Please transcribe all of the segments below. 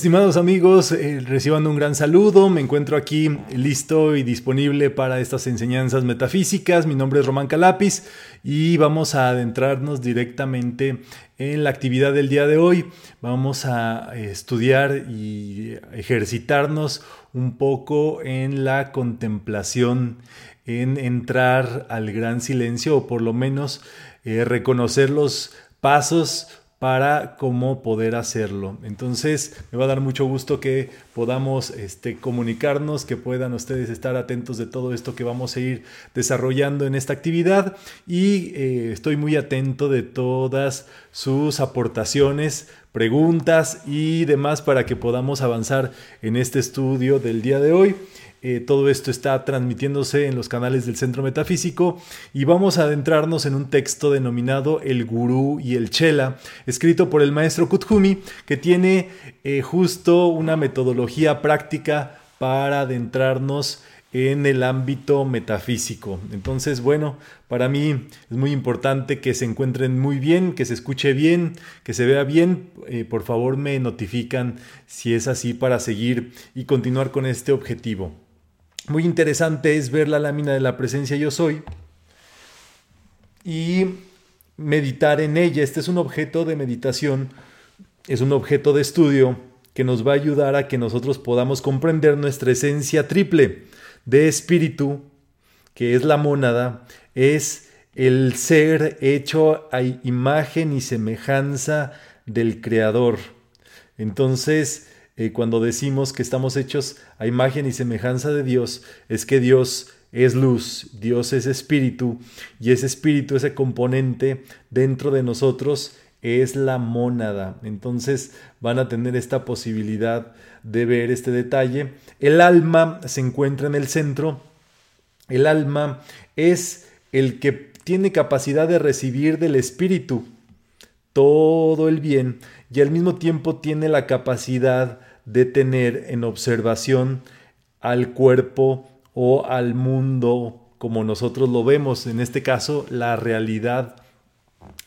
Estimados amigos, eh, reciban un gran saludo. Me encuentro aquí listo y disponible para estas enseñanzas metafísicas. Mi nombre es Román Calapis y vamos a adentrarnos directamente en la actividad del día de hoy. Vamos a estudiar y ejercitarnos un poco en la contemplación, en entrar al gran silencio o por lo menos eh, reconocer los pasos para cómo poder hacerlo. Entonces, me va a dar mucho gusto que podamos este, comunicarnos, que puedan ustedes estar atentos de todo esto que vamos a ir desarrollando en esta actividad y eh, estoy muy atento de todas sus aportaciones, preguntas y demás para que podamos avanzar en este estudio del día de hoy. Eh, todo esto está transmitiéndose en los canales del Centro Metafísico y vamos a adentrarnos en un texto denominado El Gurú y el Chela, escrito por el maestro Kuthumi, que tiene eh, justo una metodología práctica para adentrarnos en el ámbito metafísico. Entonces, bueno, para mí es muy importante que se encuentren muy bien, que se escuche bien, que se vea bien. Eh, por favor, me notifican si es así para seguir y continuar con este objetivo. Muy interesante es ver la lámina de la presencia yo soy y meditar en ella. Este es un objeto de meditación, es un objeto de estudio que nos va a ayudar a que nosotros podamos comprender nuestra esencia triple de espíritu, que es la mónada, es el ser hecho a imagen y semejanza del Creador. Entonces, eh, cuando decimos que estamos hechos a imagen y semejanza de Dios, es que Dios es luz, Dios es espíritu, y ese espíritu, ese componente dentro de nosotros es la mónada. Entonces van a tener esta posibilidad de ver este detalle. El alma se encuentra en el centro. El alma es el que tiene capacidad de recibir del espíritu todo el bien y al mismo tiempo tiene la capacidad de tener en observación al cuerpo o al mundo como nosotros lo vemos, en este caso la realidad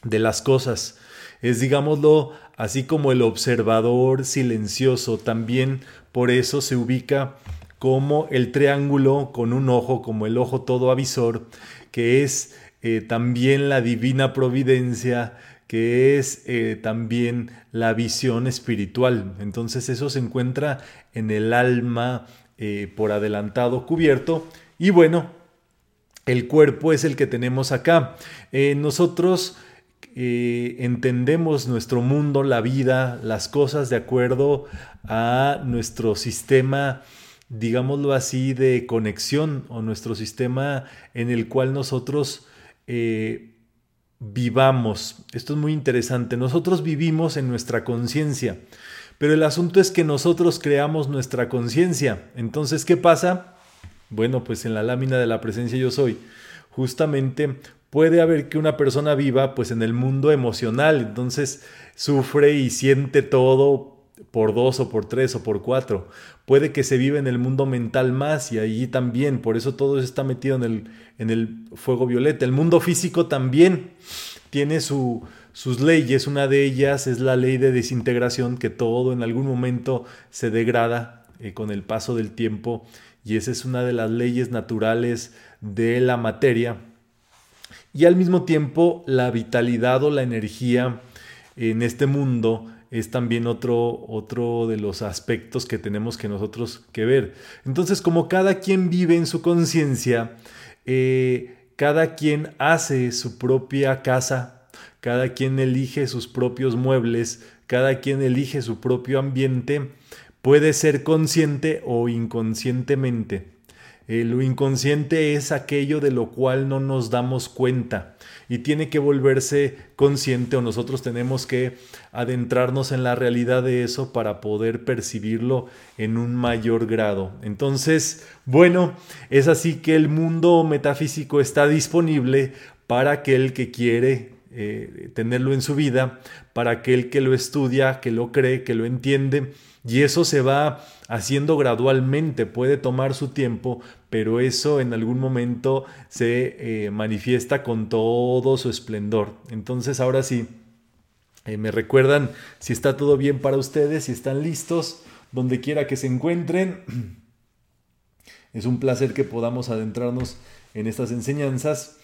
de las cosas. Es, digámoslo, así como el observador silencioso, también por eso se ubica como el triángulo con un ojo, como el ojo todo avisor, que es eh, también la divina providencia que es eh, también la visión espiritual. Entonces eso se encuentra en el alma eh, por adelantado cubierto. Y bueno, el cuerpo es el que tenemos acá. Eh, nosotros entendemos nuestro mundo, la vida, las cosas de acuerdo a nuestro sistema digámoslo así, de conexión o nuestro sistema en el cual nosotros vivamos. Esto es muy interesante. Nosotros vivimos en nuestra conciencia, pero el asunto es que nosotros creamos nuestra conciencia. Entonces, ¿qué pasa? Bueno, pues en la lámina de la presencia yo soy. Justamente puede haber que una persona viva pues en el mundo emocional, entonces sufre y siente todo por dos o por tres o por cuatro. Puede que se vive en el mundo mental más y allí también, por eso todo está metido en el, en el fuego violeta. El mundo físico también tiene su, sus leyes, una de ellas es la ley de desintegración, que todo en algún momento se degrada eh, con el paso del tiempo y esa es una de las leyes naturales de la materia. Y al mismo tiempo la vitalidad o la energía en este mundo es también otro, otro de los aspectos que tenemos que nosotros que ver. Entonces, como cada quien vive en su conciencia, eh, cada quien hace su propia casa, cada quien elige sus propios muebles, cada quien elige su propio ambiente, puede ser consciente o inconscientemente. Eh, lo inconsciente es aquello de lo cual no nos damos cuenta y tiene que volverse consciente o nosotros tenemos que adentrarnos en la realidad de eso para poder percibirlo en un mayor grado. Entonces, bueno, es así que el mundo metafísico está disponible para aquel que quiere eh, tenerlo en su vida, para aquel que lo estudia, que lo cree, que lo entiende y eso se va haciendo gradualmente, puede tomar su tiempo, pero eso en algún momento se eh, manifiesta con todo su esplendor. Entonces ahora sí, Eh, me recuerdan si está todo bien para ustedes, si están listos, donde quiera que se encuentren. Es un placer que podamos adentrarnos en estas enseñanzas.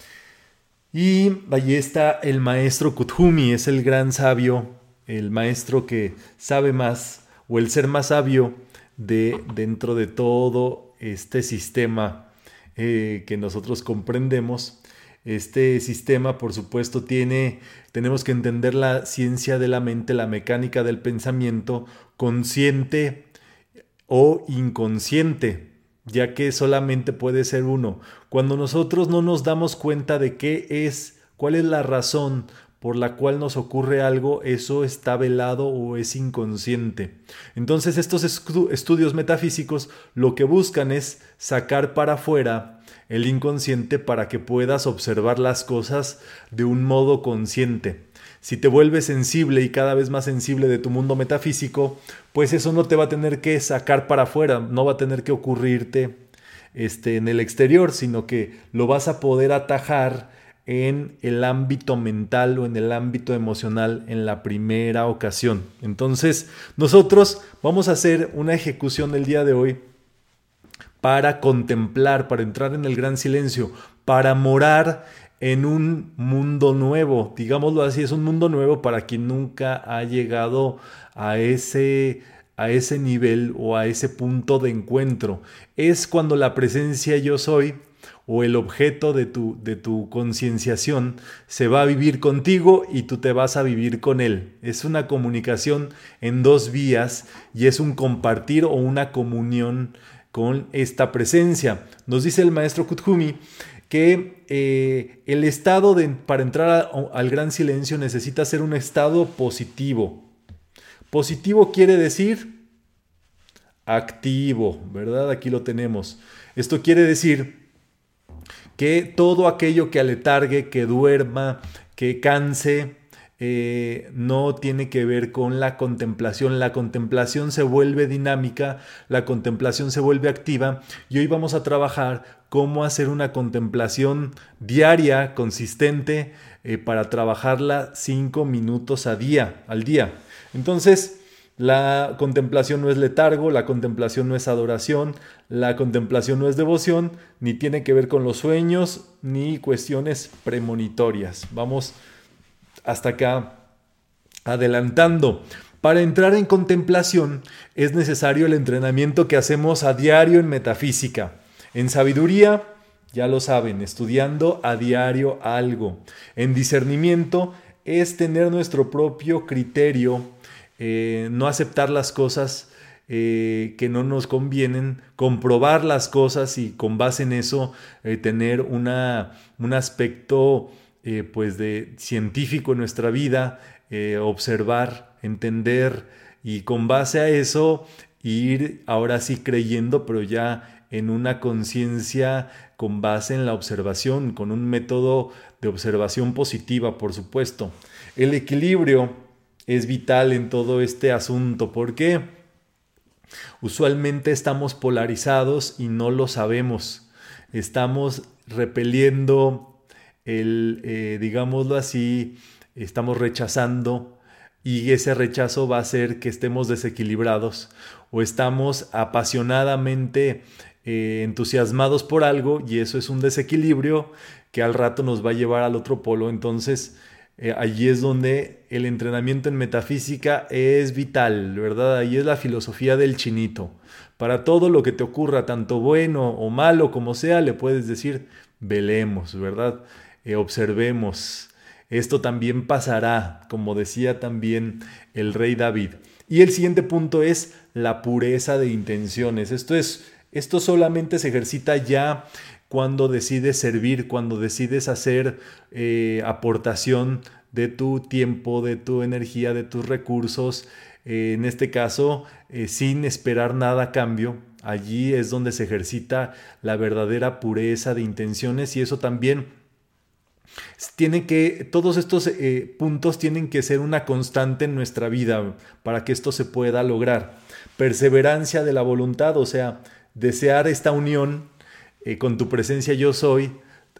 Y allí está el maestro Kuthumi, es el gran sabio, el maestro que sabe más o el ser más sabio de dentro de todo este sistema eh, que nosotros comprendemos. Este sistema, por supuesto, tiene, tenemos que entender la ciencia de la mente, la mecánica del pensamiento, consciente o inconsciente ya que solamente puede ser uno. Cuando nosotros no nos damos cuenta de qué es, cuál es la razón por la cual nos ocurre algo, eso está velado o es inconsciente. Entonces estos estudios metafísicos lo que buscan es sacar para afuera el inconsciente para que puedas observar las cosas de un modo consciente. Si te vuelves sensible y cada vez más sensible de tu mundo metafísico, pues eso no te va a tener que sacar para afuera, no va a tener que ocurrirte este, en el exterior, sino que lo vas a poder atajar en el ámbito mental o en el ámbito emocional en la primera ocasión. Entonces, nosotros vamos a hacer una ejecución el día de hoy para contemplar, para entrar en el gran silencio, para morar en un mundo nuevo, digámoslo así, es un mundo nuevo para quien nunca ha llegado a ese a ese nivel o a ese punto de encuentro. Es cuando la presencia yo soy o el objeto de tu, de tu concienciación se va a vivir contigo y tú te vas a vivir con él. Es una comunicación en dos vías y es un compartir o una comunión con esta presencia. Nos dice el maestro Kuthumi que eh, el estado de, para entrar al gran silencio necesita ser un estado positivo. Positivo quiere decir activo, ¿verdad? Aquí lo tenemos. Esto quiere decir que todo aquello que aletargue, que duerma, que canse, eh, no tiene que ver con la contemplación. La contemplación se vuelve dinámica, la contemplación se vuelve activa y hoy vamos a trabajar cómo hacer una contemplación diaria, consistente, eh, para trabajarla cinco minutos a día, al día. Entonces, la contemplación no es letargo, la contemplación no es adoración, la contemplación no es devoción, ni tiene que ver con los sueños, ni cuestiones premonitorias. Vamos hasta acá adelantando. Para entrar en contemplación es necesario el entrenamiento que hacemos a diario en metafísica. En sabiduría, ya lo saben, estudiando a diario algo. En discernimiento es tener nuestro propio criterio, eh, no aceptar las cosas eh, que no nos convienen, comprobar las cosas y con base en eso eh, tener una, un aspecto pues de científico en nuestra vida, observar, entender y con base a eso ir ahora sí creyendo, pero ya en una conciencia con base en la observación, con un método de observación positiva, por supuesto. El equilibrio es vital en todo este asunto. porque Usualmente estamos polarizados y no lo sabemos. Estamos repeliendo el, eh, digámoslo así, estamos rechazando y ese rechazo va a hacer que estemos desequilibrados o estamos apasionadamente eh, entusiasmados por algo y eso es un desequilibrio que al rato nos va a llevar al otro polo. Entonces, eh, allí es donde el entrenamiento en metafísica es vital, ¿verdad? Ahí es la filosofía del chinito. Para todo lo que te ocurra, tanto bueno o malo como sea, le puedes decir, velemos, ¿verdad? Eh, observemos. Esto también pasará, como decía también el rey David. Y el siguiente punto es la pureza de intenciones. Esto es, esto solamente se ejercita ya cuando decides servir, cuando decides hacer eh, aportación de tu tiempo, de tu energía, de tus recursos, eh, en este caso, sin esperar nada a cambio. Allí es donde se ejercita la verdadera pureza de intenciones y eso también tiene que, todos estos eh, puntos tienen que ser una constante en nuestra vida para que esto se pueda lograr. Perseverancia de la voluntad, o sea, desear esta unión eh, con tu presencia yo soy,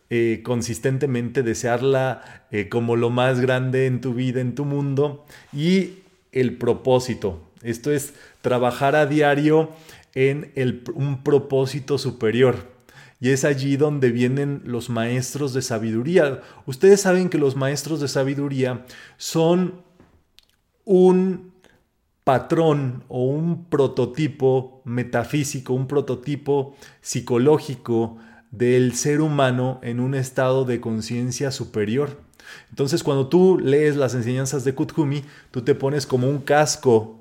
eh, consistentemente, desearla eh, como lo más grande en tu vida, en tu mundo, y el propósito. Esto es trabajar a diario en un propósito superior. Y es allí donde vienen los maestros de sabiduría. Ustedes saben que los maestros de sabiduría son un patrón o un prototipo metafísico, un prototipo psicológico del ser humano en un estado de conciencia superior. Entonces, cuando tú lees las enseñanzas de Kuthumi, tú te pones como un casco,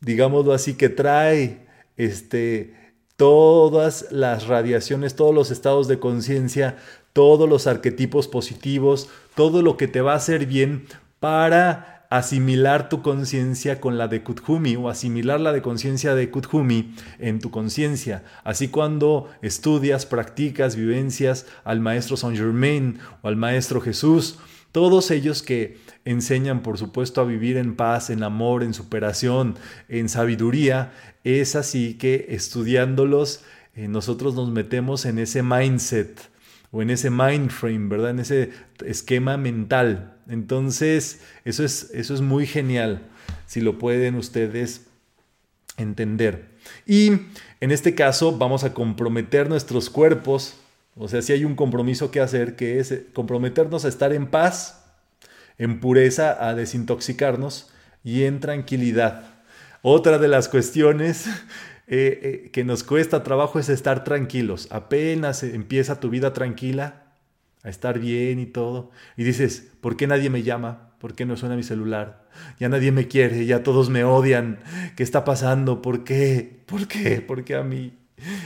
digámoslo así, que trae este, todas las radiaciones, todos los estados de conciencia, todos los arquetipos positivos, todo lo que te va a hacer bien para asimilar tu conciencia con la de Kuthumi o asimilar la de conciencia de Kuthumi en tu conciencia. Así cuando estudias, practicas, vivencias al maestro Saint Germain o al maestro Jesús, todos ellos que enseñan, por supuesto, a vivir en paz, en amor, en superación, en sabiduría, es así que estudiándolos, eh, nosotros nos metemos en ese mindset o en ese mind frame, ¿verdad? En ese esquema mental. Entonces, eso es, eso es muy genial, si lo pueden ustedes entender. Y en este caso vamos a comprometer nuestros cuerpos, o sea, si hay un compromiso que hacer, que es comprometernos a estar en paz, en pureza, a desintoxicarnos y en tranquilidad. Otra de las cuestiones eh, eh, que nos cuesta trabajo es estar tranquilos. Apenas empieza tu vida tranquila, a estar bien y todo, y dices, ¿por qué nadie me llama? ¿Por qué no suena mi celular? Ya nadie me quiere, ya todos me odian. ¿Qué está pasando? ¿Por qué? ¿Por qué? ¿Por qué a mí?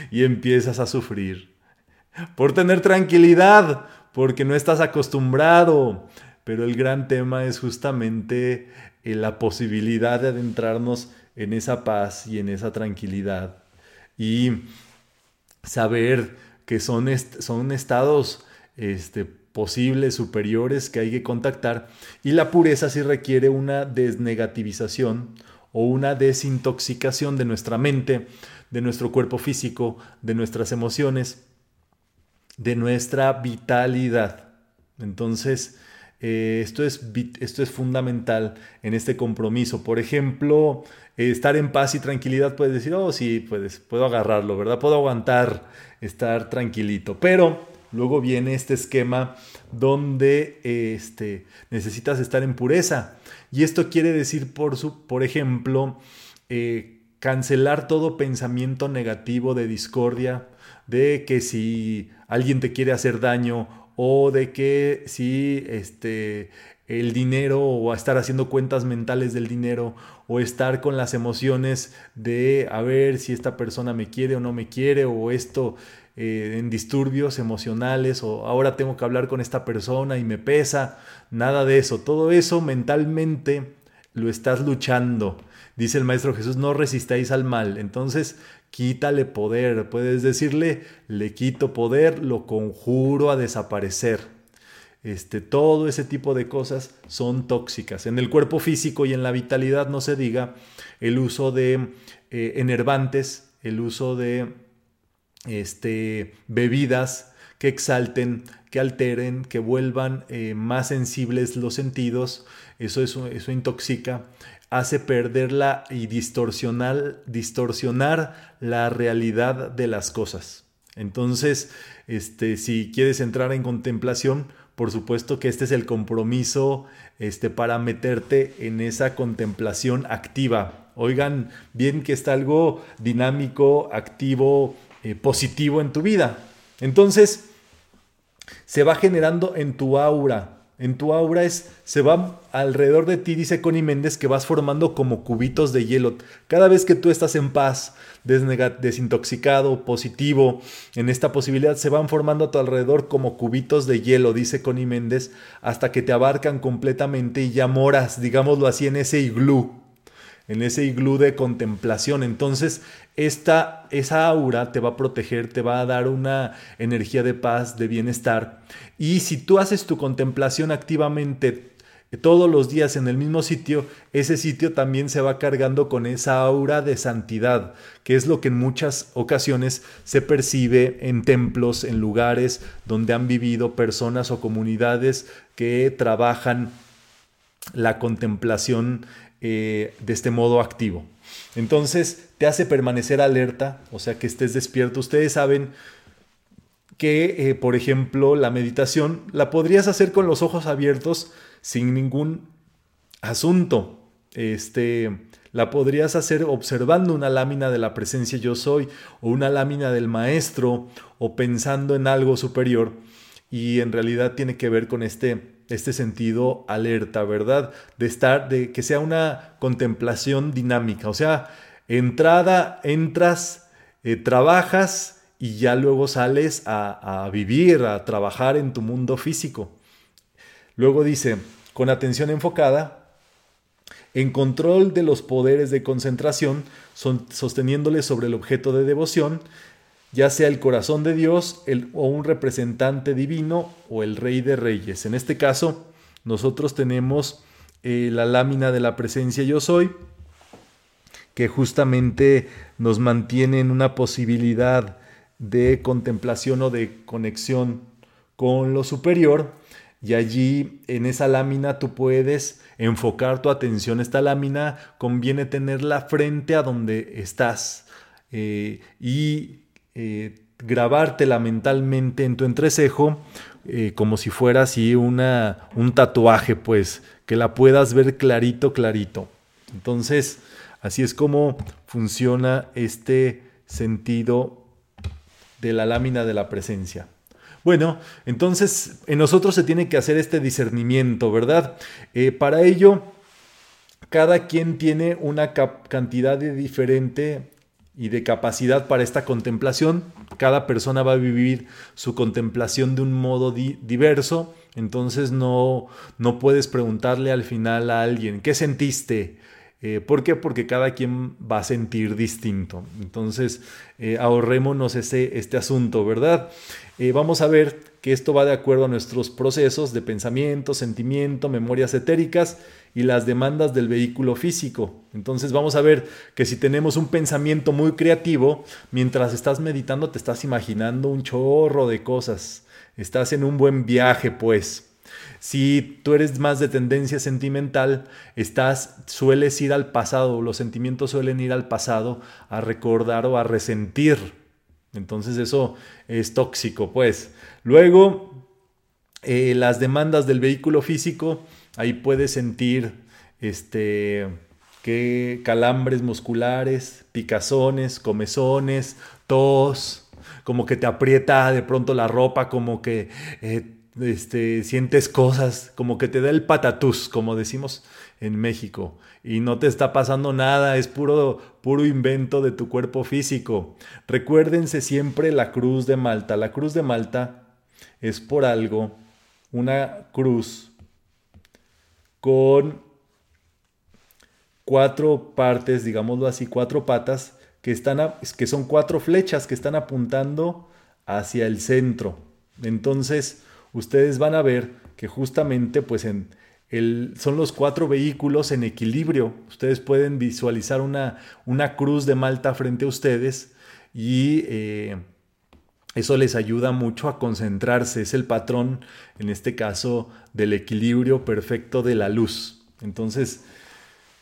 Y empiezas a sufrir. Por tener tranquilidad, porque no estás acostumbrado. Pero el gran tema es justamente eh, la posibilidad de adentrarnos en esa paz y en esa tranquilidad. Y saber que son, son estados este, posibles, superiores que hay que contactar. Y la pureza sí requiere una desnegativización o una desintoxicación de nuestra mente, de nuestro cuerpo físico, de nuestras emociones, de nuestra vitalidad. Entonces, eh, esto, es, esto es fundamental en este compromiso. Por ejemplo, eh, estar en paz y tranquilidad, puedes decir, oh, sí, puedes, puedo agarrarlo, ¿verdad? Puedo aguantar, estar tranquilito. Pero luego viene este esquema donde este, necesitas estar en pureza. Y esto quiere decir, por, su, por ejemplo, eh, cancelar todo pensamiento negativo de discordia, de que si alguien te quiere hacer daño o de que si este, el dinero o estar haciendo cuentas mentales del dinero o estar con las emociones de a ver si esta persona me quiere o no me quiere o esto eh, en disturbios emocionales o ahora tengo que hablar con esta persona y me pesa, nada de eso, todo eso mentalmente lo estás luchando. Dice el Maestro Jesús, no resistáis al mal. Entonces, quítale poder. Puedes decirle, le quito poder, lo conjuro a desaparecer. Este, todo ese tipo de cosas son tóxicas. En el cuerpo físico y en la vitalidad no se diga el uso de eh, enervantes, el uso de este, bebidas que exalten, que alteren, que vuelvan eh, más sensibles los sentidos. Eso, eso, eso intoxica, hace perderla y distorsionar, distorsionar la realidad de las cosas. Entonces, este, si quieres entrar en contemplación, por supuesto que este es el compromiso este, para meterte en esa contemplación activa. Oigan bien que está algo dinámico, activo, eh, positivo en tu vida. Entonces, se va generando en tu aura. En tu aura es, se va alrededor de ti, dice Connie Méndez, que vas formando como cubitos de hielo. Cada vez que tú estás en paz, desintoxicado, positivo, en esta posibilidad se van formando a tu alrededor como cubitos de hielo, dice Connie Méndez, hasta que te abarcan completamente y ya moras, digámoslo así, en ese iglú, en ese iglú de contemplación. Entonces, esta, esa aura te va a proteger, te va a dar una energía de paz, de bienestar. Y si tú haces tu contemplación activamente, todos los días en el mismo sitio, ese sitio también se va cargando con esa aura de santidad, que es lo que en muchas ocasiones se percibe en templos, en lugares donde han vivido personas o comunidades que trabajan la contemplación eh, de este modo activo. Entonces te hace permanecer alerta, o sea que estés despierto. Ustedes saben que, eh, por ejemplo, la meditación la podrías hacer con los ojos abiertos sin ningún asunto. Este, la podrías hacer observando una lámina de la presencia yo soy o una lámina del maestro o pensando en algo superior y en realidad tiene que ver con este este sentido alerta, ¿verdad? De estar de que sea una contemplación dinámica, o sea, entrada, entras, eh, trabajas y ya luego sales a, vivir, a trabajar en tu mundo físico. Luego dice, con atención enfocada, en control de los poderes de concentración, sosteniéndole sobre el objeto de devoción, ya sea el corazón de Dios o un representante divino o el rey de reyes. En este caso, nosotros tenemos eh, la lámina de la presencia yo soy, que justamente nos mantiene en una posibilidad de contemplación o de conexión con lo superior. Y allí en esa lámina tú puedes enfocar tu atención. Esta lámina conviene tenerla frente a donde estás eh, y eh, grabártela mentalmente en tu entrecejo eh, como si fuera así una, un tatuaje, pues que la puedas ver clarito, clarito. Entonces, así es como funciona este sentido de la lámina de la presencia. Bueno, entonces en nosotros se tiene que hacer este discernimiento, ¿verdad? Eh, para ello, cada quien tiene una cantidad de diferente y de capacidad para esta contemplación. Cada persona va a vivir su contemplación de un modo diverso. Entonces no, no puedes preguntarle al final a alguien, ¿qué sentiste? Eh, ¿Por qué? Porque cada quien va a sentir distinto. Entonces, eh, ahorrémonos ese, este asunto, ¿verdad? Eh, vamos a ver que esto va de acuerdo a nuestros procesos de pensamiento, sentimiento, memorias etéricas y las demandas del vehículo físico. Entonces vamos a ver que si tenemos un pensamiento muy creativo, mientras estás meditando te estás imaginando un chorro de cosas. Estás en un buen viaje, pues. Si tú eres más de tendencia sentimental, estás, sueles ir al pasado, los sentimientos suelen ir al pasado a recordar o a resentir. Entonces eso es tóxico, pues. Luego, eh, las demandas del vehículo físico, ahí puedes sentir este, que calambres musculares, picazones, comezones, tos, como que te aprieta de pronto la ropa, como que eh, este, sientes cosas, como que te da el patatús, como decimos en México, y no te está pasando nada, es puro, puro invento de tu cuerpo físico. Recuérdense siempre la cruz de Malta. La cruz de Malta es por algo una cruz con cuatro partes, digámoslo así, cuatro patas, que, están que son cuatro flechas que están apuntando hacia el centro. Entonces, ustedes van a ver que justamente pues son los cuatro vehículos en equilibrio. Ustedes pueden visualizar una, una cruz de Malta frente a ustedes y eh, eso les ayuda mucho a concentrarse. Es el patrón, en este caso, del equilibrio perfecto de la luz. Entonces,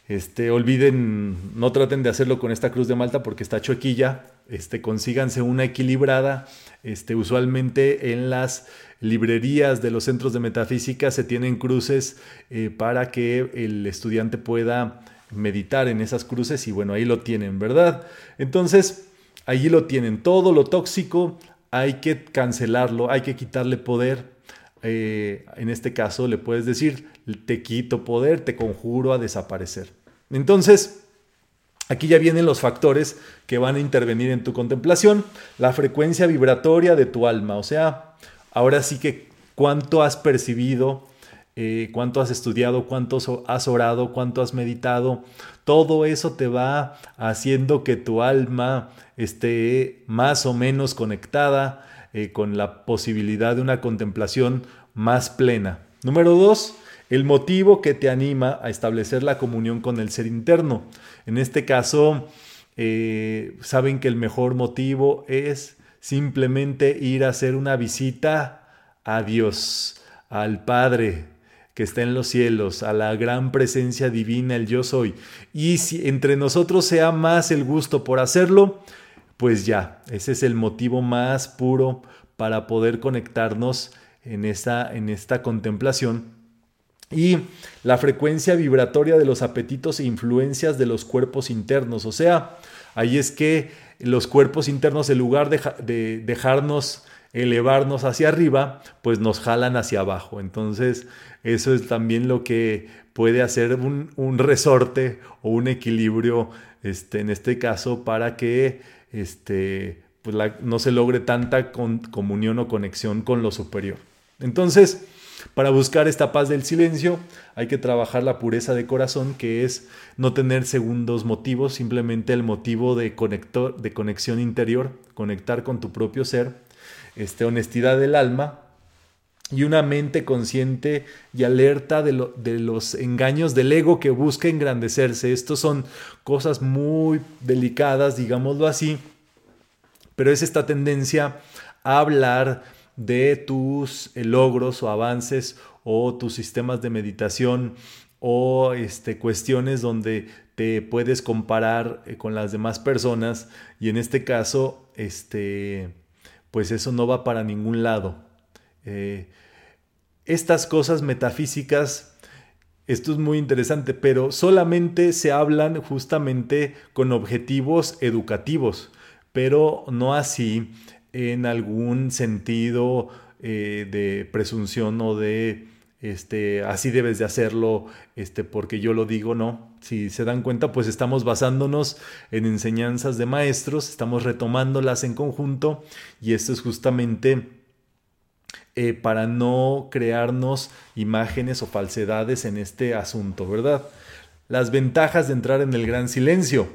este, olviden, no traten de hacerlo con esta cruz de Malta porque está chuequilla. Este, consíganse una equilibrada. Este, usualmente en las librerías de los centros de metafísica se tienen cruces eh, para que el estudiante pueda meditar en esas cruces y bueno, ahí lo tienen, ¿verdad? Entonces, allí lo tienen. Todo lo tóxico hay que cancelarlo, hay que quitarle poder. Eh, en este caso le puedes decir, te quito poder, te conjuro a desaparecer. Entonces, aquí ya vienen los factores que van a intervenir en tu contemplación, la frecuencia vibratoria de tu alma, o sea, ahora sí que cuánto has percibido, eh, cuánto has estudiado, cuánto has orado, cuánto has meditado, todo eso te va haciendo que tu alma esté más o menos conectada eh, con la posibilidad de una contemplación más plena. Número dos, el motivo que te anima a establecer la comunión con el ser interno. En este caso, eh, saben que el mejor motivo es simplemente ir a hacer una visita a Dios, al Padre que está en los cielos, a la gran presencia divina, el yo soy. Y si entre nosotros sea más el gusto por hacerlo, pues ya, ese es el motivo más puro para poder conectarnos en esta, en esta contemplación. Y la frecuencia vibratoria de los apetitos e influencias de los cuerpos internos. O sea, ahí es que los cuerpos internos, en lugar de, dejarnos elevarnos hacia arriba, pues nos jalan hacia abajo. Entonces, eso es también lo que puede hacer un, resorte o un equilibrio, este, en este caso, para que este, pues no se logre tanta comunión o conexión con lo superior. Entonces, para buscar esta paz del silencio hay que trabajar la pureza de corazón, que es no tener segundos motivos, simplemente el motivo de, conector, de conexión interior, conectar con tu propio ser, este, honestidad del alma y una mente consciente y alerta de, los engaños del ego que busca engrandecerse. Estos son cosas muy delicadas, digámoslo así, pero es esta tendencia a hablar de tus eh, logros o avances o tus sistemas de meditación o este, cuestiones donde te puedes comparar eh, con las demás personas y en este caso, este, pues eso no va para ningún lado. Eh, estas cosas metafísicas, esto es muy interesante, pero solamente se hablan justamente con objetivos educativos pero no así en algún sentido eh, de presunción o de este, así debes de hacerlo, este, porque yo lo digo, no. Si se dan cuenta, pues estamos basándonos en enseñanzas de maestros, estamos retomándolas en conjunto y esto es justamente eh, para no crearnos imágenes o falsedades en este asunto, ¿verdad? Las ventajas de entrar en el gran silencio.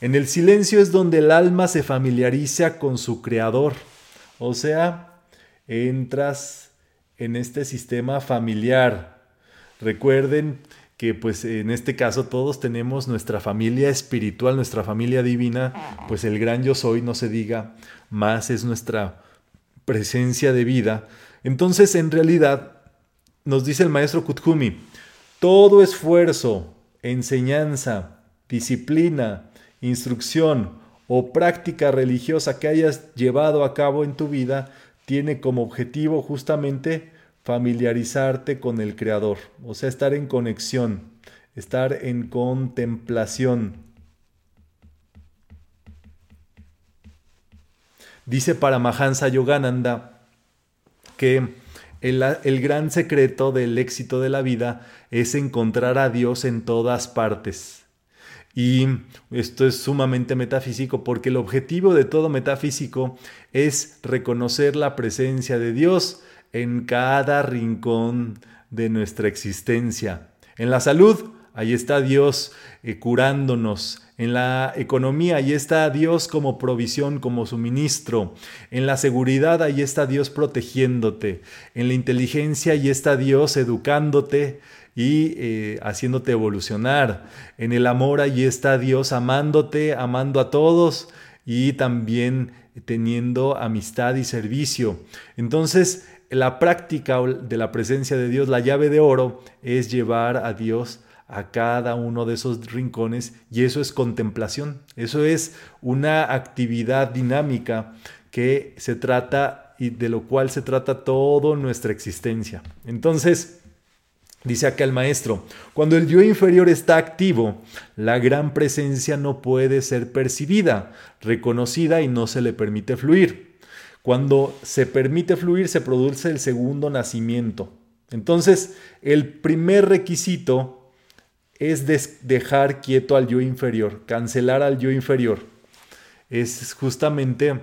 En el silencio es donde el alma se familiariza con su creador. O sea, entras en este sistema familiar. Recuerden que pues en este caso todos tenemos nuestra familia espiritual, nuestra familia divina, pues el gran yo soy, no se diga, más es nuestra presencia de vida. Entonces, en realidad, nos dice el maestro Kuthumi, todo esfuerzo, enseñanza, disciplina, instrucción o práctica religiosa que hayas llevado a cabo en tu vida tiene como objetivo justamente familiarizarte con el Creador, o sea, estar en conexión, estar en contemplación. Dice Paramahansa Yogananda que el, el, gran secreto del éxito de la vida es encontrar a Dios en todas partes. Y esto es sumamente metafísico porque el objetivo de todo metafísico es reconocer la presencia de Dios en cada rincón de nuestra existencia. En la salud, ahí está Dios eh, curándonos. En la economía, ahí está Dios como provisión, como suministro. En la seguridad, ahí está Dios protegiéndote. En la inteligencia, ahí está Dios educándote y eh, haciéndote evolucionar. En el amor allí está Dios amándote, amando a todos y también teniendo amistad y servicio. Entonces, la práctica de la presencia de Dios, la llave de oro, es llevar a Dios a cada uno de esos rincones y eso es contemplación, eso es una actividad dinámica que se trata y de lo cual se trata toda nuestra existencia. Entonces, Dice acá el maestro, cuando el yo inferior está activo, la gran presencia no puede ser percibida, reconocida y no se le permite fluir. Cuando se permite fluir se produce el segundo nacimiento. Entonces, el primer requisito es dejar quieto al yo inferior, cancelar al yo inferior. Es justamente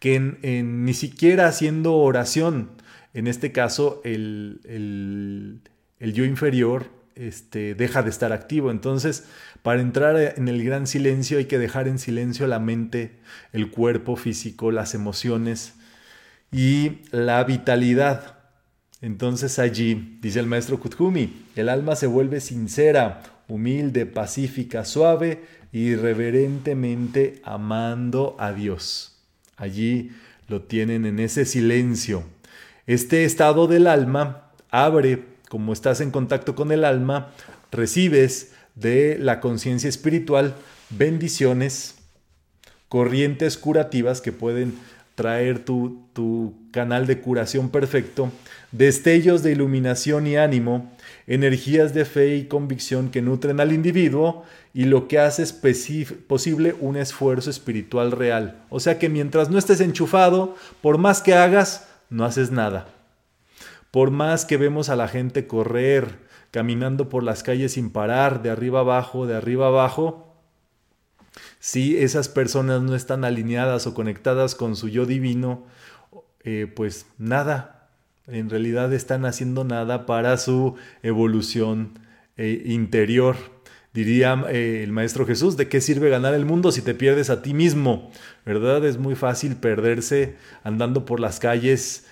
que ni siquiera haciendo oración, en este caso el, yo inferior este, deja de estar activo. Entonces, para entrar en el gran silencio hay que dejar en silencio la mente, el cuerpo físico, las emociones y la vitalidad. Entonces allí, dice el maestro Kuthumi, el alma se vuelve sincera, humilde, pacífica, suave y reverentemente amando a Dios. Allí lo tienen en ese silencio. Este estado del alma abre, como estás en contacto con el alma, recibes de la conciencia espiritual bendiciones, corrientes curativas que pueden traer tu, tu, canal de curación perfecto, destellos de iluminación y ánimo, energías de fe y convicción que nutren al individuo y lo que hace posible un esfuerzo espiritual real. O sea que mientras no estés enchufado, por más que hagas, no haces nada. Por más que vemos a la gente correr, caminando por las calles sin parar, de arriba abajo, de arriba abajo, si esas personas no están alineadas o conectadas con su yo divino, eh, pues nada, en realidad están haciendo nada para su evolución eh, interior. Diría eh, el Maestro Jesús, ¿de qué sirve ganar el mundo si te pierdes a ti mismo? ¿Verdad? Es muy fácil perderse andando por las calles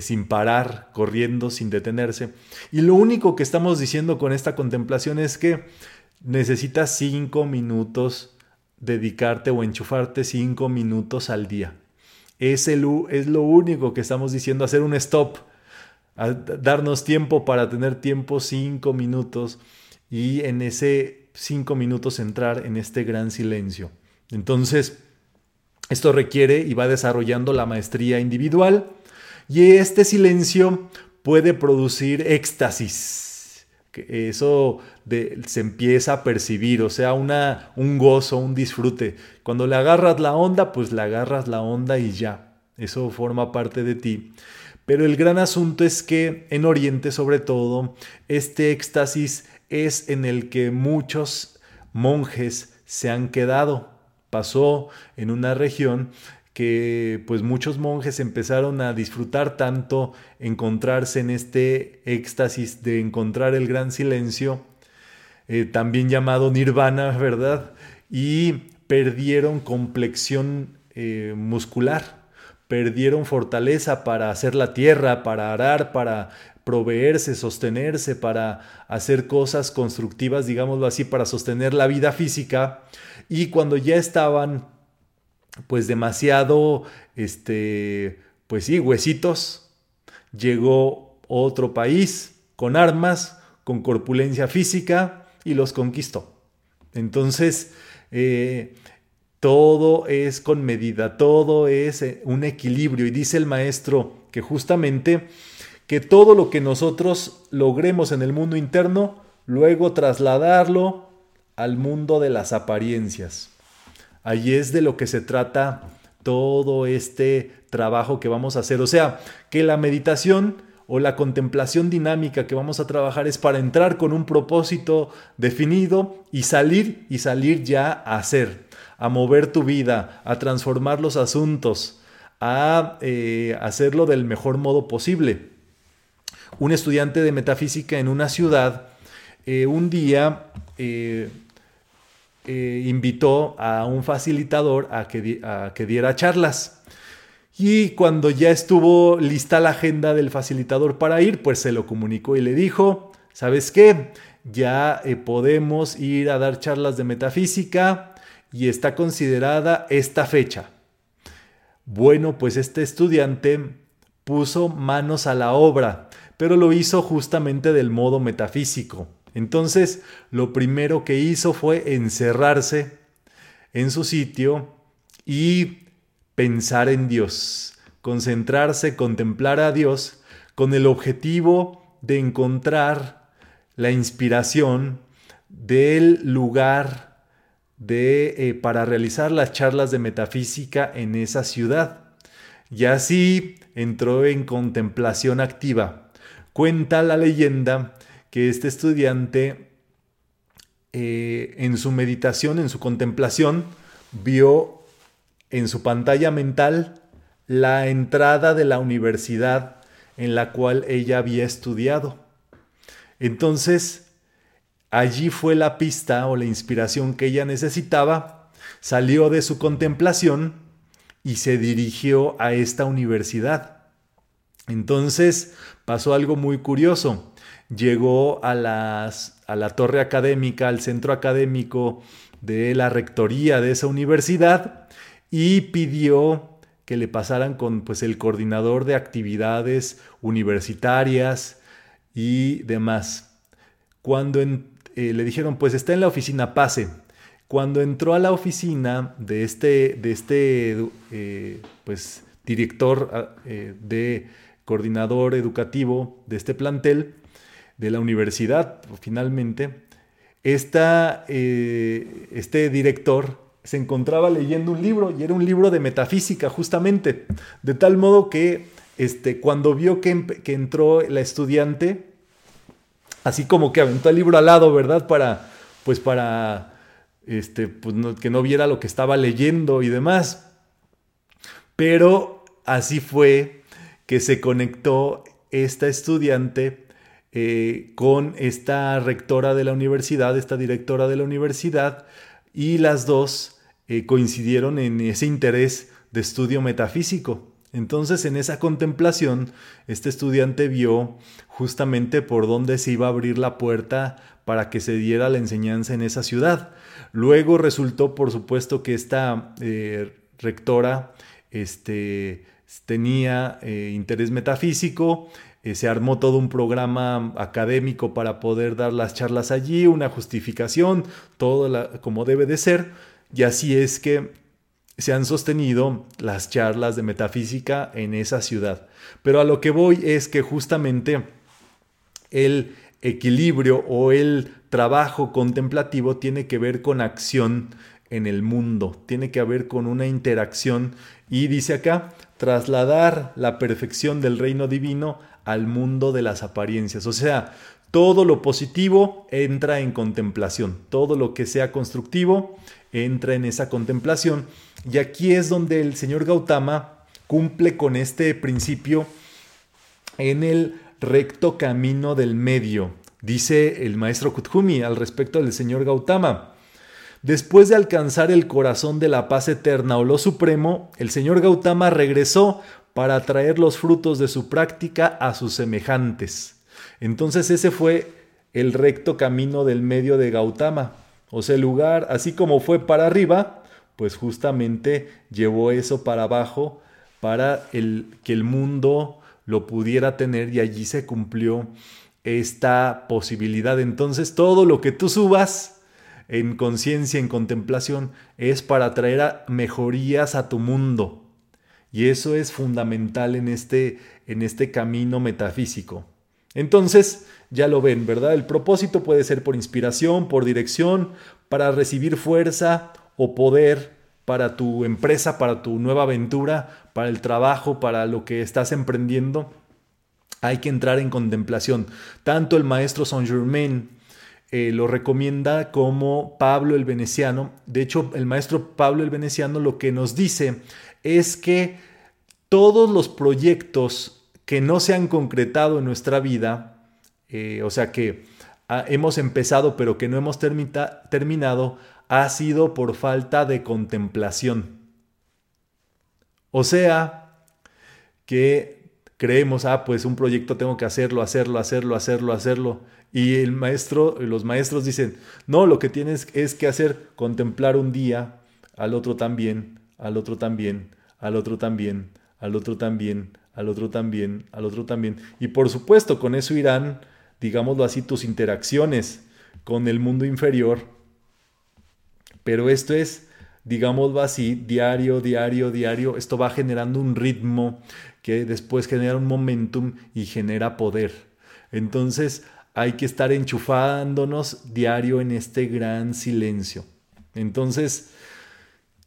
sin parar, corriendo, sin detenerse. Y lo único que estamos diciendo con esta contemplación es que necesitas cinco minutos dedicarte o enchufarte cinco minutos al día. Es, el, es lo único que estamos diciendo, hacer un stop, darnos tiempo para tener tiempo cinco minutos y en ese cinco minutos entrar en este gran silencio. Entonces, esto requiere y va desarrollando la maestría individual y este silencio puede producir éxtasis eso se empieza a percibir, o sea, una, un gozo, un disfrute. Cuando le agarras la onda, pues le agarras la onda y ya, eso forma parte de ti. Pero el gran asunto es que en Oriente sobre todo, este éxtasis es en el que muchos monjes se han quedado. Pasó en una región que pues muchos monjes empezaron a disfrutar tanto encontrarse en este éxtasis de encontrar el gran silencio, eh, también llamado nirvana, ¿verdad? Y perdieron complexión eh, muscular, perdieron fortaleza para hacer la tierra, para arar, para proveerse, sostenerse, para hacer cosas constructivas, digámoslo así, para sostener la vida física. Y cuando ya estaban pues demasiado, este, pues sí, huesitos. Llegó otro país con armas, con corpulencia física y los conquistó. Entonces, eh, todo es con medida, todo es eh, un equilibrio. Y dice el maestro que justamente que todo lo que nosotros logremos en el mundo interno, luego trasladarlo al mundo de las apariencias. Allí es de lo que se trata todo este trabajo que vamos a hacer. O sea, que la meditación o la contemplación dinámica que vamos a trabajar es para entrar con un propósito definido y salir y salir ya a hacer, a mover tu vida, a transformar los asuntos, a eh, hacerlo del mejor modo posible. Un estudiante de metafísica en una ciudad, eh, un día eh, eh, invitó a un facilitador a que, diera charlas. Y cuando ya estuvo lista la agenda del facilitador para ir, pues se lo comunicó y le dijo, ¿sabes qué? Ya eh, podemos ir a dar charlas de metafísica y está considerada esta fecha. Bueno, pues este estudiante puso manos a la obra, pero lo hizo justamente del modo metafísico. Entonces, lo primero que hizo fue encerrarse en su sitio y pensar en Dios, concentrarse, contemplar a Dios con el objetivo de encontrar la inspiración del lugar de, eh, para realizar las charlas de metafísica en esa ciudad. Y así entró en contemplación activa. Cuenta la leyenda que este estudiante eh, en su meditación, en su contemplación, vio en su pantalla mental la entrada de la universidad en la cual ella había estudiado. Entonces, allí fue la pista o la inspiración que ella necesitaba, salió de su contemplación y se dirigió a esta universidad. Entonces pasó algo muy curioso. Llegó a, a la torre académica, al centro académico de la rectoría de esa universidad y pidió que le pasaran con pues, el coordinador de actividades universitarias y demás. Cuando eh, le dijeron, pues está en la oficina, pase. Cuando entró a la oficina de este, de este eh, pues, director ah, eh, de coordinador educativo de este plantel, de la universidad, finalmente, esta, este director se encontraba leyendo un libro y era un libro de metafísica justamente, de tal modo que este, cuando vio que, que entró la estudiante, así como que aventó el libro al lado, ¿verdad? Para, pues para, este, pues que no viera lo que estaba leyendo y demás. Pero así fue que se conectó esta estudiante eh, con esta rectora de la universidad, esta directora de la universidad, y las dos eh, coincidieron en ese interés de estudio metafísico. Entonces en esa contemplación, este estudiante vio justamente por dónde se iba a abrir la puerta para que se diera la enseñanza en esa ciudad. Luego resultó, por supuesto, que esta eh, rectora este, tenía eh, interés metafísico, se armó todo un programa académico para poder dar las charlas allí, una justificación, todo como debe de ser. Y así es que se han sostenido las charlas de metafísica en esa ciudad. Pero a lo que voy es que justamente el equilibrio o el trabajo contemplativo tiene que ver con acción en el mundo, tiene que ver con una interacción y dice acá, trasladar la perfección del reino divino al mundo de las apariencias. O sea, todo lo positivo entra en contemplación, todo lo que sea constructivo entra en esa contemplación. Y aquí es donde el señor Gautama cumple con este principio en el recto camino del medio. Dice el maestro Kuthumi al respecto del señor Gautama. Después de alcanzar el corazón de la paz eterna o lo supremo, el señor Gautama regresó para traer los frutos de su práctica a sus semejantes. Entonces ese fue el recto camino del medio de Gautama. O sea, el lugar, así como fue para arriba, pues justamente llevó eso para abajo para el, que el mundo lo pudiera tener y allí se cumplió esta posibilidad. Entonces todo lo que tú subas en conciencia, en contemplación, es para traer a mejorías a tu mundo. Y eso es fundamental en este, en este camino metafísico. Entonces, ya lo ven, ¿verdad? El propósito puede ser por inspiración, por dirección, para recibir fuerza o poder para tu empresa, para tu nueva aventura, para el trabajo, para lo que estás emprendiendo. Hay que entrar en contemplación. Tanto el maestro Saint Germain eh, lo recomienda como Pablo el Veneciano. De hecho, el maestro Pablo el Veneciano lo que nos dice es que todos los proyectos que no se han concretado en nuestra vida, eh, o sea que ah, hemos empezado pero que no hemos terminado, ha sido por falta de contemplación. O sea, que creemos, ah, pues un proyecto tengo que hacerlo, hacerlo, hacerlo, hacerlo, hacerlo. Y el maestro, los maestros dicen, no, lo que tienes es que hacer, contemplar un día, al otro también, al otro también, al otro también, al otro también, al otro también, al otro también. Y por supuesto, con eso irán digámoslo así, tus interacciones con el mundo inferior. Pero esto es, digámoslo así, diario, diario, diario. Esto va generando un ritmo que después genera un momentum y genera poder. Entonces hay que estar enchufándonos diario en este gran silencio. Entonces,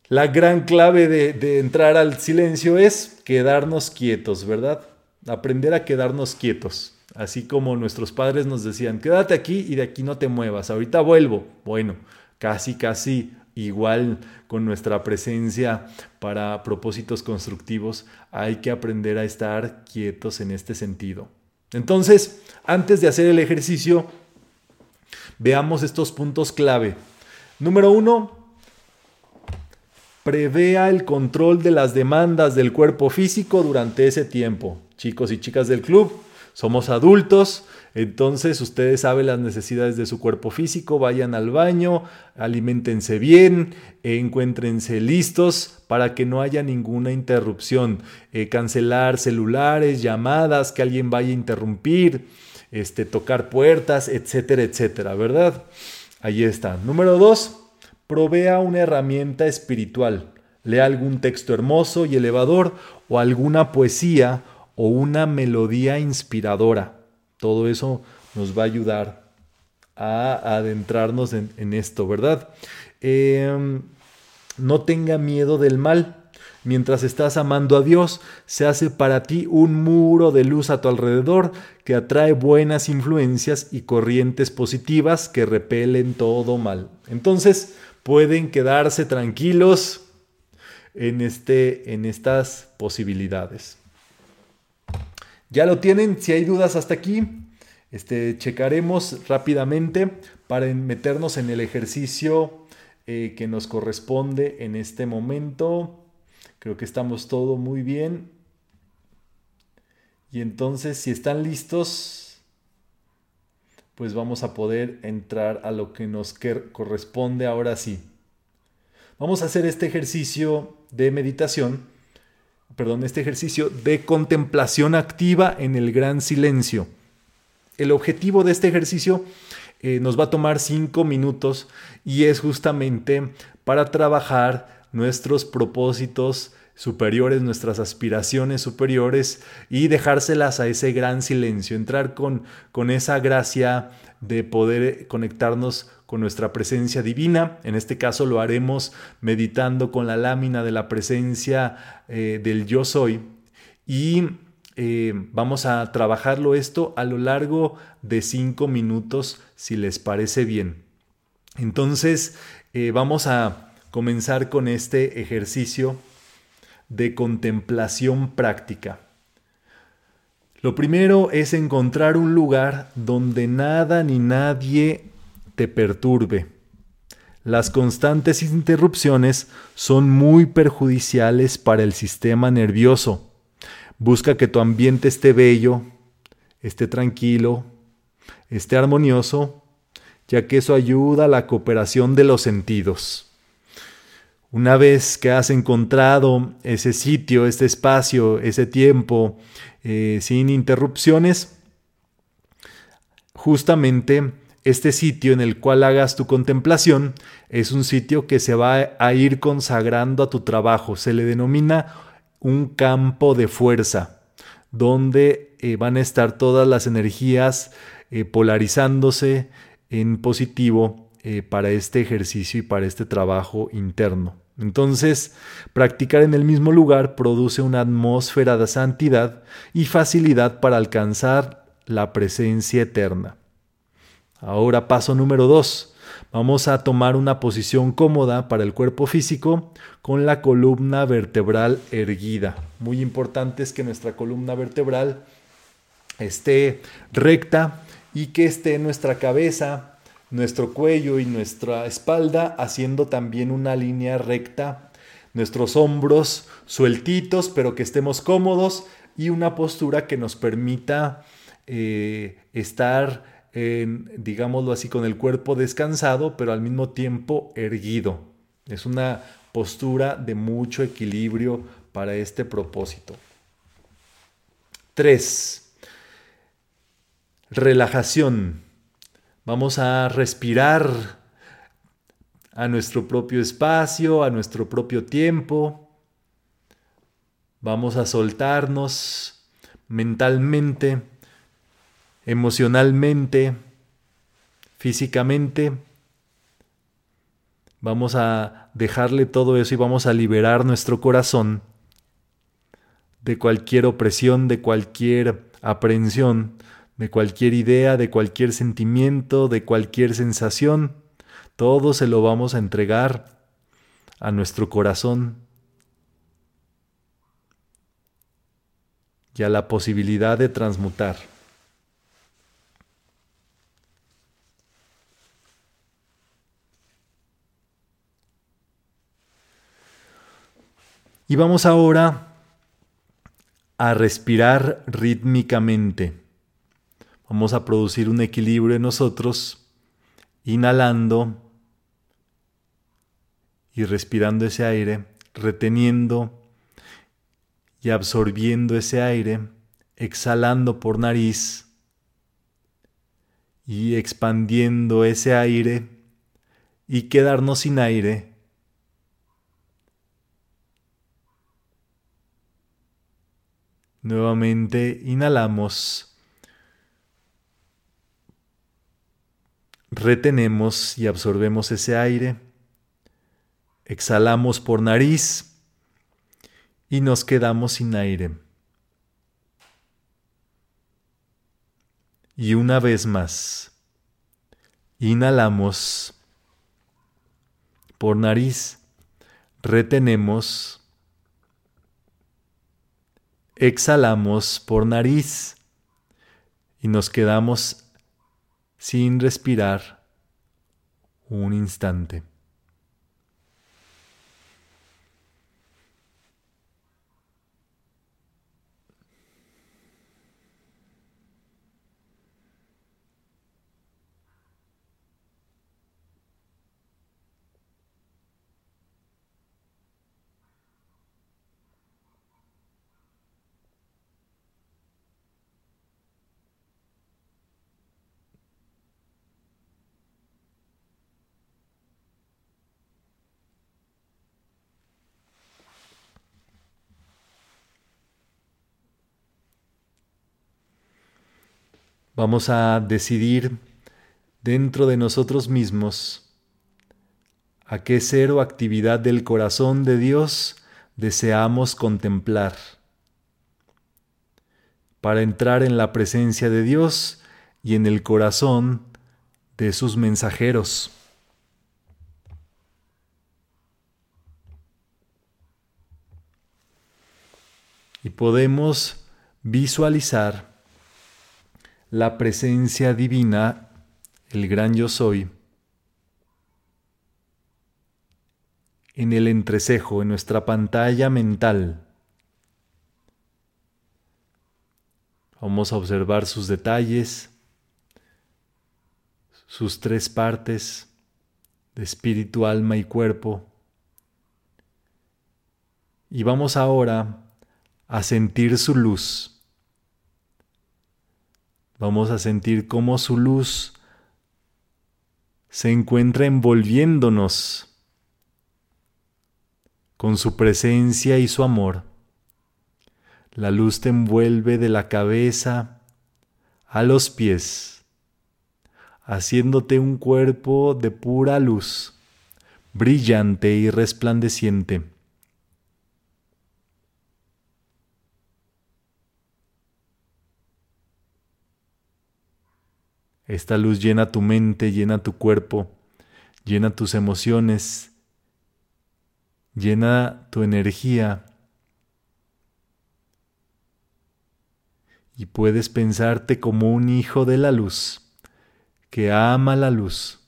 la gran clave de, de entrar al silencio es quedarnos quietos, ¿verdad? Aprender a quedarnos quietos. Así como nuestros padres nos decían, quédate aquí y de aquí no te muevas, ahorita vuelvo. Bueno, casi, casi igual con nuestra presencia para propósitos constructivos, hay que aprender a estar quietos en este sentido. Entonces, antes de hacer el ejercicio, veamos estos puntos clave. Número uno, prevea el control de las demandas del cuerpo físico durante ese tiempo. chicos y chicas del club, somos adultos, entonces ustedes saben las necesidades de su cuerpo físico, vayan al baño, alimentense bien, encuéntrense listos para que no haya ninguna interrupción, eh, cancelar celulares, llamadas, que alguien vaya a interrumpir, este, tocar puertas, etcétera, etcétera, ¿verdad? Ahí está. Número dos, provea una herramienta espiritual. Lea algún texto hermoso y elevador o alguna poesía o una melodía inspiradora. Todo eso nos va a ayudar a adentrarnos en, esto, ¿verdad? Em, no tenga miedo del mal. Mientras estás amando a Dios, se hace para ti un muro de luz a tu alrededor que atrae buenas influencias y corrientes positivas que repelen todo mal. Entonces, pueden quedarse tranquilos en, este, en estas posibilidades. Ya lo tienen, si hay dudas hasta aquí, este, checaremos rápidamente para meternos en el ejercicio eh, que nos corresponde en este momento. Creo que estamos todo muy bien. Y entonces, si están listos, pues vamos a poder entrar a lo que nos corresponde ahora sí. Vamos a hacer este ejercicio de meditación perdón, este ejercicio de contemplación activa en el gran silencio. El objetivo de este ejercicio eh, nos va a tomar cinco minutos y es justamente para trabajar nuestros propósitos superiores, nuestras aspiraciones superiores y dejárselas a ese gran silencio, entrar con, con esa gracia de poder conectarnos con nuestra presencia divina. En este caso lo haremos meditando con la lámina de la presencia eh, del yo soy. Y eh, vamos a trabajarlo esto a lo largo de cinco minutos, si les parece bien. Entonces, eh, vamos a comenzar con este ejercicio de contemplación práctica. Lo primero es encontrar un lugar donde nada ni nadie te perturbe. Las constantes interrupciones son muy perjudiciales para el sistema nervioso. Busca que tu ambiente esté bello, esté tranquilo, esté armonioso, ya que eso ayuda a la cooperación de los sentidos. Una vez que has encontrado ese sitio, este espacio, ese tiempo, eh, sin interrupciones, justamente este sitio en el cual hagas tu contemplación es un sitio que se va a ir consagrando a tu trabajo. Se le denomina un campo de fuerza, donde eh, van a estar todas las energías eh, polarizándose en positivo para este ejercicio y para este trabajo interno. Entonces, practicar en el mismo lugar produce una atmósfera de santidad y facilidad para alcanzar la presencia eterna. Ahora paso número 2. Vamos a tomar una posición cómoda para el cuerpo físico con la columna vertebral erguida. Muy importante es que nuestra columna vertebral esté recta y que esté nuestra cabeza, nuestro cuello y nuestra espalda haciendo también una línea recta, nuestros hombros sueltitos pero que estemos cómodos y una postura que nos permita eh, estar digámoslo así, con el cuerpo descansado, pero al mismo tiempo erguido. Es una postura de mucho equilibrio para este propósito. 3. Relajación. Vamos a respirar a nuestro propio espacio, a nuestro propio tiempo. Vamos a soltarnos mentalmente emocionalmente, físicamente. Vamos a dejarle todo eso y vamos a liberar nuestro corazón de cualquier opresión, de cualquier aprehensión, de cualquier idea, de cualquier sentimiento, de cualquier sensación. Todo se lo vamos a entregar a nuestro corazón y a la posibilidad de transmutar. Y vamos ahora a respirar rítmicamente. Vamos a producir un equilibrio en nosotros, inhalando y respirando ese aire, reteniendo y absorbiendo ese aire, exhalando por nariz y expandiendo ese aire y quedarnos sin aire. Nuevamente inhalamos, retenemos y absorbemos ese aire, exhalamos por nariz y nos quedamos sin aire. Y una vez más, inhalamos por nariz, retenemos, exhalamos por nariz y nos quedamos sin respirar un instante. Vamos a decidir dentro de nosotros mismos a qué ser o actividad del corazón de Dios deseamos contemplar para entrar en la presencia de Dios y en el corazón de sus mensajeros. Y podemos visualizar la presencia divina, el gran yo soy, en el entrecejo, en nuestra pantalla mental. Vamos a observar sus detalles, sus tres partes de espíritu, alma y cuerpo. Y vamos ahora a sentir su luz Vamos a sentir cómo su luz se encuentra envolviéndonos con su presencia y su amor. La luz te envuelve de la cabeza a los pies, haciéndote un cuerpo de pura luz, brillante y resplandeciente. Esta luz llena tu mente, llena tu cuerpo, llena tus emociones, llena tu energía. Y puedes pensarte como un hijo de la luz, que ama la luz,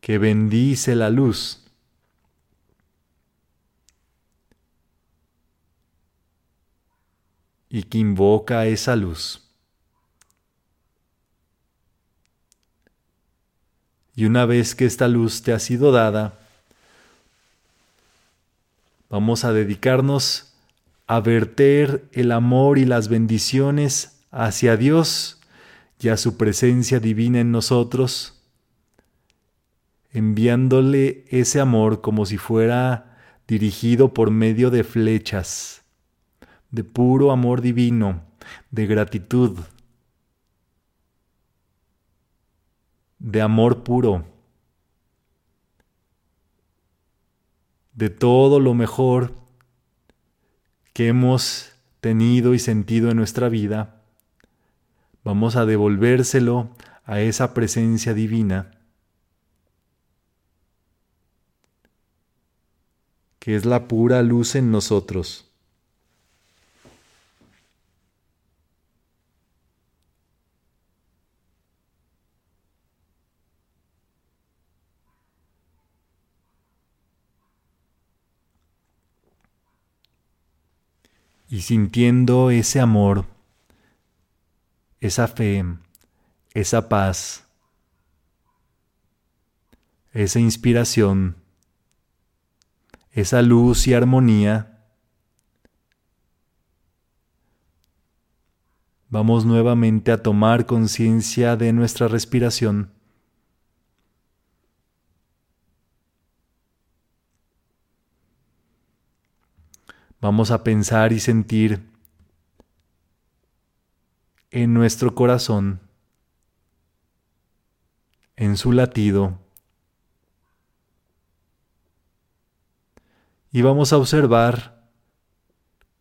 que bendice la luz. y que invoca esa luz. Y una vez que esta luz te ha sido dada, vamos a dedicarnos a verter el amor y las bendiciones hacia Dios y a su presencia divina en nosotros, enviándole ese amor como si fuera dirigido por medio de flechas, de puro amor divino, de gratitud, de amor puro, de todo lo mejor que hemos tenido y sentido en nuestra vida, vamos a devolvérselo a esa presencia divina que es la pura luz en nosotros. Y sintiendo ese amor, esa fe, esa paz, esa inspiración, esa luz y armonía, vamos nuevamente a tomar conciencia de nuestra respiración. Vamos a pensar y sentir en nuestro corazón, en su latido, y vamos a observar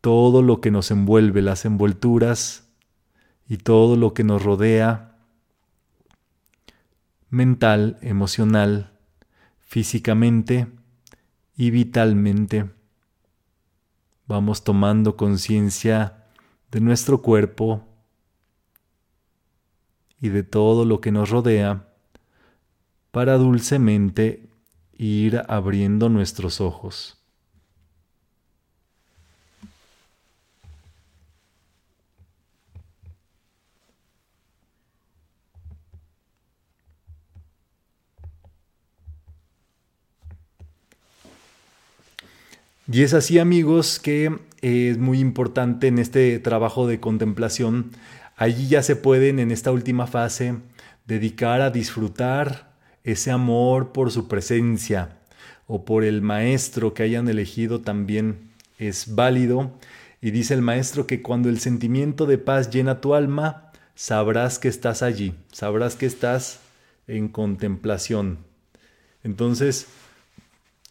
todo lo que nos envuelve, las envolturas y todo lo que nos rodea, mental, emocional, físicamente y vitalmente. Vamos tomando conciencia de nuestro cuerpo y de todo lo que nos rodea para dulcemente ir abriendo nuestros ojos. Y es así amigos que eh, es muy importante en este trabajo de contemplación. Allí ya se pueden en esta última fase dedicar a disfrutar ese amor por su presencia o por el maestro que hayan elegido también es válido. Y dice el maestro que cuando el sentimiento de paz llena tu alma, sabrás que estás allí, sabrás que estás en contemplación. Entonces,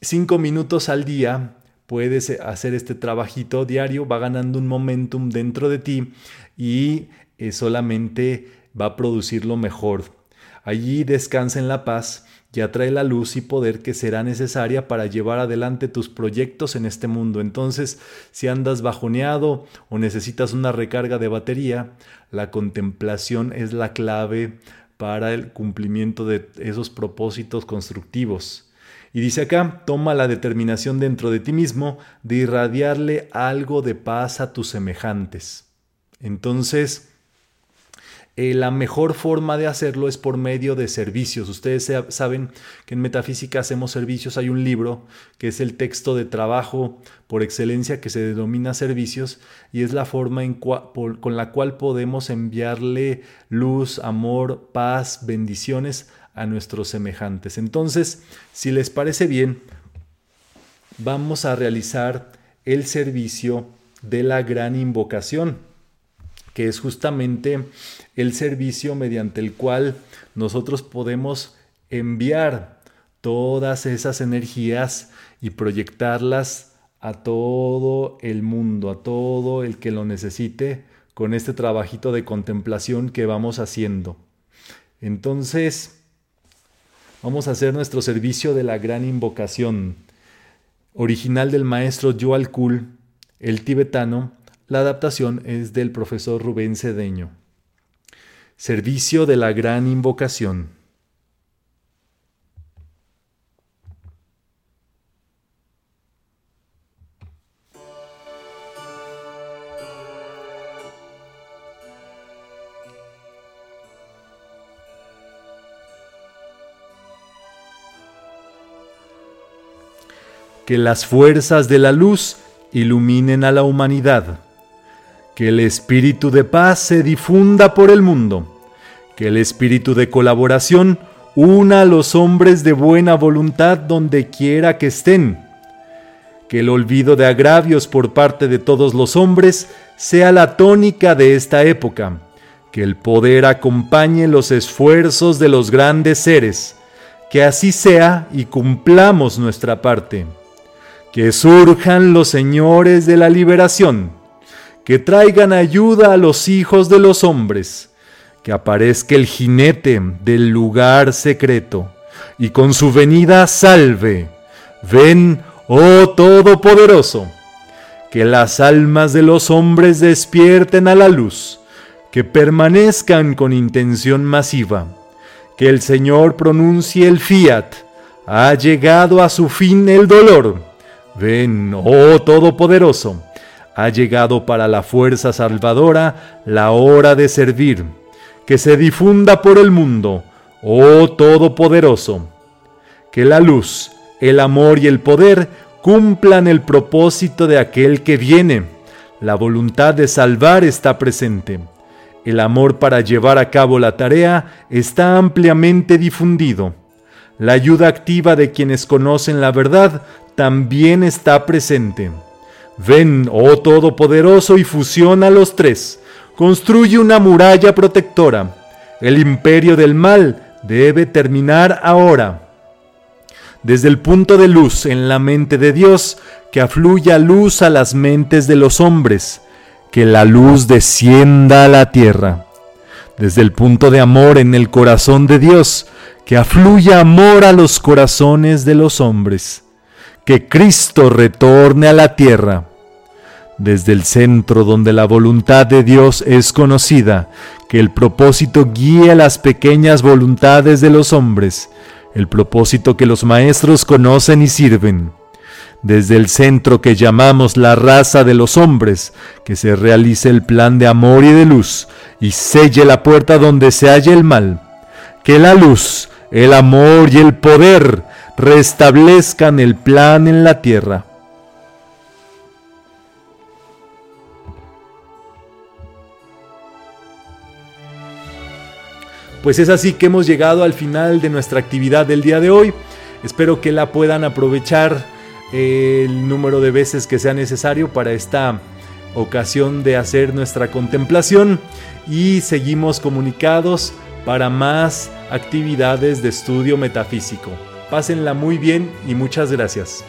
cinco minutos al día puedes hacer este trabajito diario, va ganando un momentum dentro de ti y eh, solamente va a producir lo mejor. Allí descansa en la paz y atrae la luz y poder que será necesaria para llevar adelante tus proyectos en este mundo. Entonces, si andas bajoneado o necesitas una recarga de batería, la contemplación es la clave para el cumplimiento de esos propósitos constructivos. Y dice acá, toma la determinación dentro de ti mismo de irradiarle algo de paz a tus semejantes. Entonces, eh, la mejor forma de hacerlo es por medio de servicios. Ustedes saben que en metafísica hacemos servicios. Hay un libro que es el texto de trabajo por excelencia que se denomina servicios y es la forma con la cual podemos enviarle luz, amor, paz, bendiciones a nuestros semejantes. Entonces, si les parece bien, vamos a realizar el servicio de la gran invocación, que es justamente el servicio mediante el cual nosotros podemos enviar todas esas energías y proyectarlas a todo el mundo, a todo el que lo necesite, con este trabajito de contemplación que vamos haciendo. Entonces, Vamos a hacer nuestro servicio de la gran invocación, original del maestro Joal Kul, el tibetano. La adaptación es del profesor Rubén Cedeño. Servicio de la gran invocación. Que las fuerzas de la luz iluminen a la humanidad, que el espíritu de paz se difunda por el mundo, que el espíritu de colaboración una a los hombres de buena voluntad donde quiera que estén, que el olvido de agravios por parte de todos los hombres sea la tónica de esta época, que el poder acompañe los esfuerzos de los grandes seres, que así sea y cumplamos nuestra parte que surjan los señores de la liberación, que traigan ayuda a los hijos de los hombres, que aparezca el jinete del lugar secreto, y con su venida salve. Ven, oh Todopoderoso, que las almas de los hombres despierten a la luz, que permanezcan con intención masiva, que el Señor pronuncie el fiat, ha llegado a su fin el dolor, Ven, oh Todopoderoso, Ha llegado para la fuerza salvadora la hora de servir. Que se difunda por el mundo, oh Todopoderoso. Que la luz, el amor y el poder cumplan el propósito de aquel que viene. La voluntad de salvar está presente. El amor para llevar a cabo la tarea está ampliamente difundido. La ayuda activa de quienes conocen la verdad también está presente. Ven, oh Todopoderoso, y fusiona los tres. Construye una muralla protectora. El imperio del mal debe terminar ahora. Desde el punto de luz en la mente de Dios, que afluya luz a las mentes de los hombres que la luz descienda a la tierra. Desde el punto de amor en el corazón de Dios, que afluya amor a los corazones de los hombres. Que Cristo retorne a la tierra. Desde el centro donde la voluntad de Dios es conocida, que el propósito guíe las pequeñas voluntades de los hombres, el propósito que los maestros conocen y sirven desde el centro que llamamos la raza de los hombres, que se realice el plan de amor y de luz, y selle la puerta donde se halle el mal. Que la luz, el amor y el poder restablezcan el plan en la tierra. Pues es así que hemos llegado al final de nuestra actividad del día de hoy. Espero que la puedan aprovechar el número de veces que sea necesario para esta ocasión de hacer nuestra contemplación y seguimos comunicados para más actividades de estudio metafísico. Pásenla muy bien y muchas gracias.